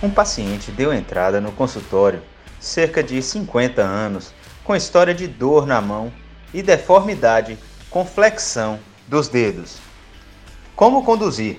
Um paciente deu entrada no consultório, cerca de 50 anos, com história de dor na mão e deformidade com flexão dos dedos. Como conduzir?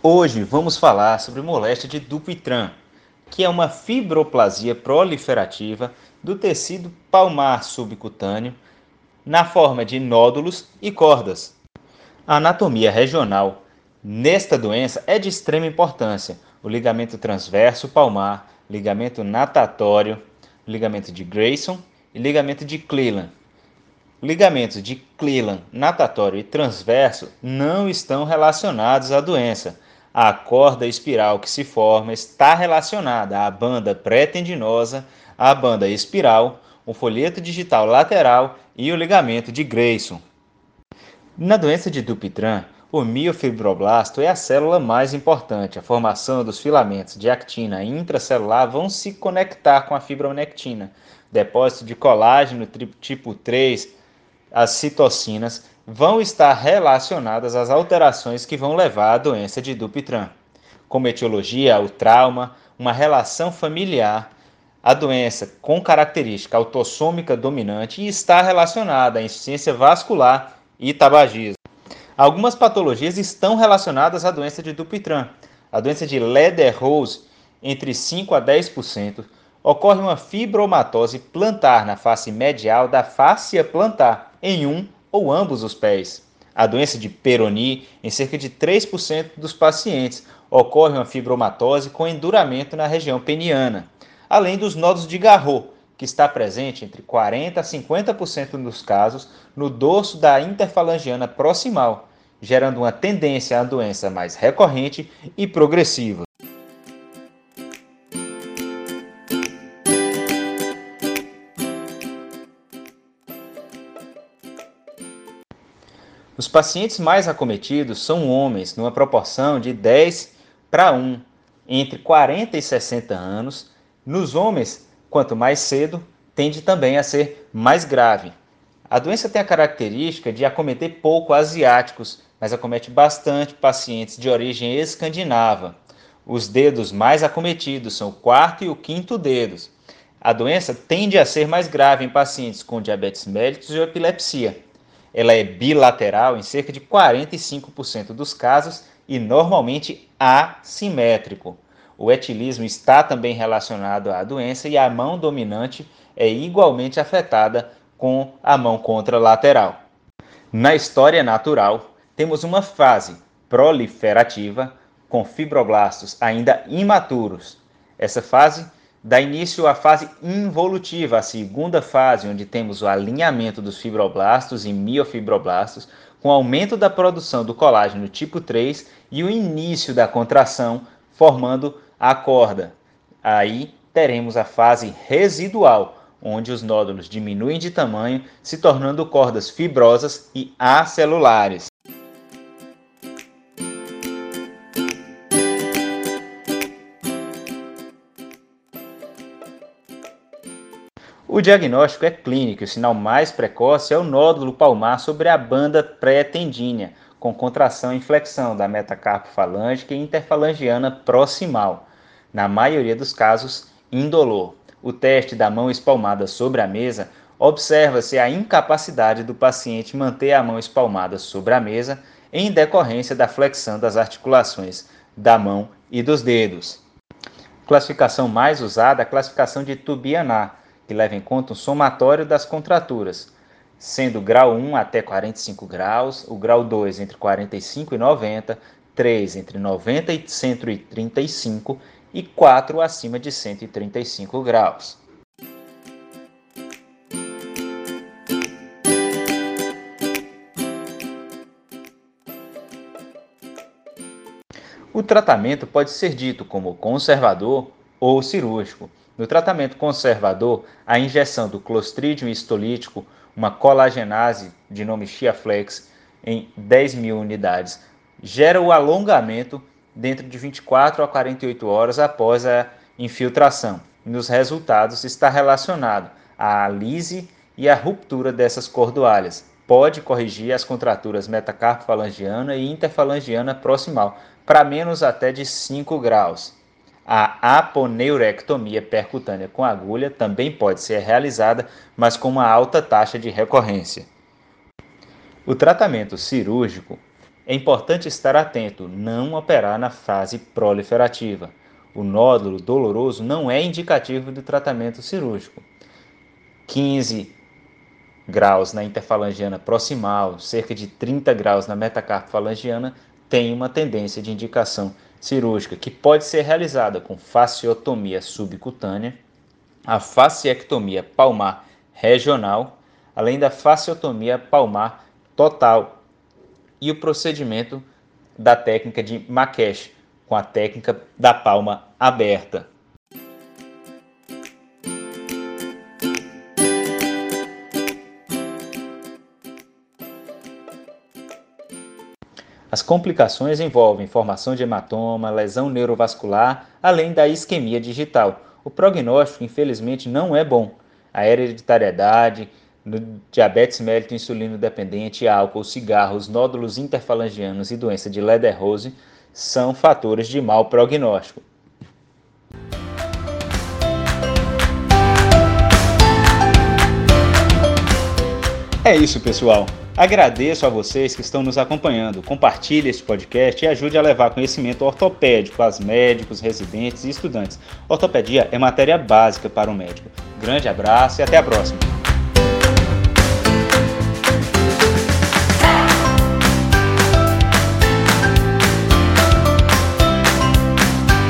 Hoje vamos falar sobre moléstia de Dupuytren, que é uma fibroplasia proliferativa do tecido palmar subcutâneo na forma de nódulos e cordas. A anatomia regional nesta doença é de extrema importância. O ligamento transverso palmar, ligamento natatório, ligamento de Grayson e ligamento de Cleland. Ligamentos de Cleland, natatório e transverso não estão relacionados à doença a corda espiral que se forma está relacionada à banda pré-tendinosa, à banda espiral, o folheto digital lateral e o ligamento de Grayson. Na doença de Dupuytren, o miofibroblasto é a célula mais importante. A formação dos filamentos de actina intracelular vão se conectar com a fibronectina. Depósito de colágeno tipo 3, as citocinas vão estar relacionadas às alterações que vão levar à doença de Dupuytren, como etiologia, o trauma, uma relação familiar, a doença com característica autossômica dominante e está relacionada à insuficiência vascular e tabagismo. Algumas patologias estão relacionadas à doença de Dupuytren. A doença de Leder-Rose, entre 5 a 10%, ocorre uma fibromatose plantar na face medial da fáscia plantar em um ou ambos os pés. A doença de Peyronie, em cerca de 3% dos pacientes, ocorre uma fibromatose com enduramento na região peniana, além dos nodos de Garrot, que está presente entre 40% a 50% dos casos no dorso da interfalangiana proximal, gerando uma tendência à doença mais recorrente e progressiva. Os pacientes mais acometidos são homens, numa proporção de 10 para 1, entre 40 e 60 anos. Nos homens, quanto mais cedo, tende também a ser mais grave. A doença tem a característica de acometer pouco asiáticos, mas acomete bastante pacientes de origem escandinava. Os dedos mais acometidos são o quarto e o quinto dedos. A doença tende a ser mais grave em pacientes com diabetes mellitus ou epilepsia ela é bilateral em cerca de 45% dos casos e normalmente assimétrico. O etilismo está também relacionado à doença e a mão dominante é igualmente afetada com a mão contralateral. Na história natural, temos uma fase proliferativa com fibroblastos ainda imaturos. Essa fase dá início à fase involutiva, a segunda fase, onde temos o alinhamento dos fibroblastos e miofibroblastos, com aumento da produção do colágeno tipo 3 e o início da contração, formando a corda. Aí teremos a fase residual, onde os nódulos diminuem de tamanho, se tornando cordas fibrosas e acelulares. O diagnóstico é clínico e o sinal mais precoce é o nódulo palmar sobre a banda pré-tendínea, com contração e flexão da metacarpo falângica e interfalangiana proximal. Na maioria dos casos, indolor. O teste da mão espalmada sobre a mesa observa-se a incapacidade do paciente manter a mão espalmada sobre a mesa em decorrência da flexão das articulações da mão e dos dedos. Classificação mais usada a classificação de Tubianá, que leva em conta o somatório das contraturas, sendo o grau 1 até 45 graus, o grau 2 entre 45 e 90, 3 entre 90 e 135 e 4 acima de 135 graus. O tratamento pode ser dito como conservador ou cirúrgico. No tratamento conservador, a injeção do clostridium histolítico, uma colagenase de nome Chiaflex, em 10 mil unidades, gera o alongamento dentro de 24 a 48 horas após a infiltração. Nos resultados está relacionado à lise e à ruptura dessas cordoalhas. Pode corrigir as contraturas metacarpofalangiana e interfalangiana proximal para menos até de 5 graus. A aponeurectomia percutânea com agulha também pode ser realizada, mas com uma alta taxa de recorrência. O tratamento cirúrgico é importante estar atento, não operar na fase proliferativa. O nódulo doloroso não é indicativo do tratamento cirúrgico. 15 graus na interfalangiana proximal, cerca de 30 graus na metacarpofalangiana, tem uma tendência de indicação cirúrgica, que pode ser realizada com fasciotomia subcutânea, a fasciectomia palmar regional, além da fasciotomia palmar total, e o procedimento da técnica de Makesh, com a técnica da palma aberta. As complicações envolvem formação de hematoma, lesão neurovascular, além da isquemia digital. O prognóstico, infelizmente, não é bom. A hereditariedade, diabetes mellitus insulino dependente, álcool, cigarros, nódulos interfalangianos e doença de Lederose são fatores de mau prognóstico. É isso, pessoal. Agradeço a vocês que estão nos acompanhando. Compartilhe este podcast e ajude a levar conhecimento ortopédico aos médicos, residentes e estudantes. Ortopedia é matéria básica para o médico. Grande abraço e até a próxima.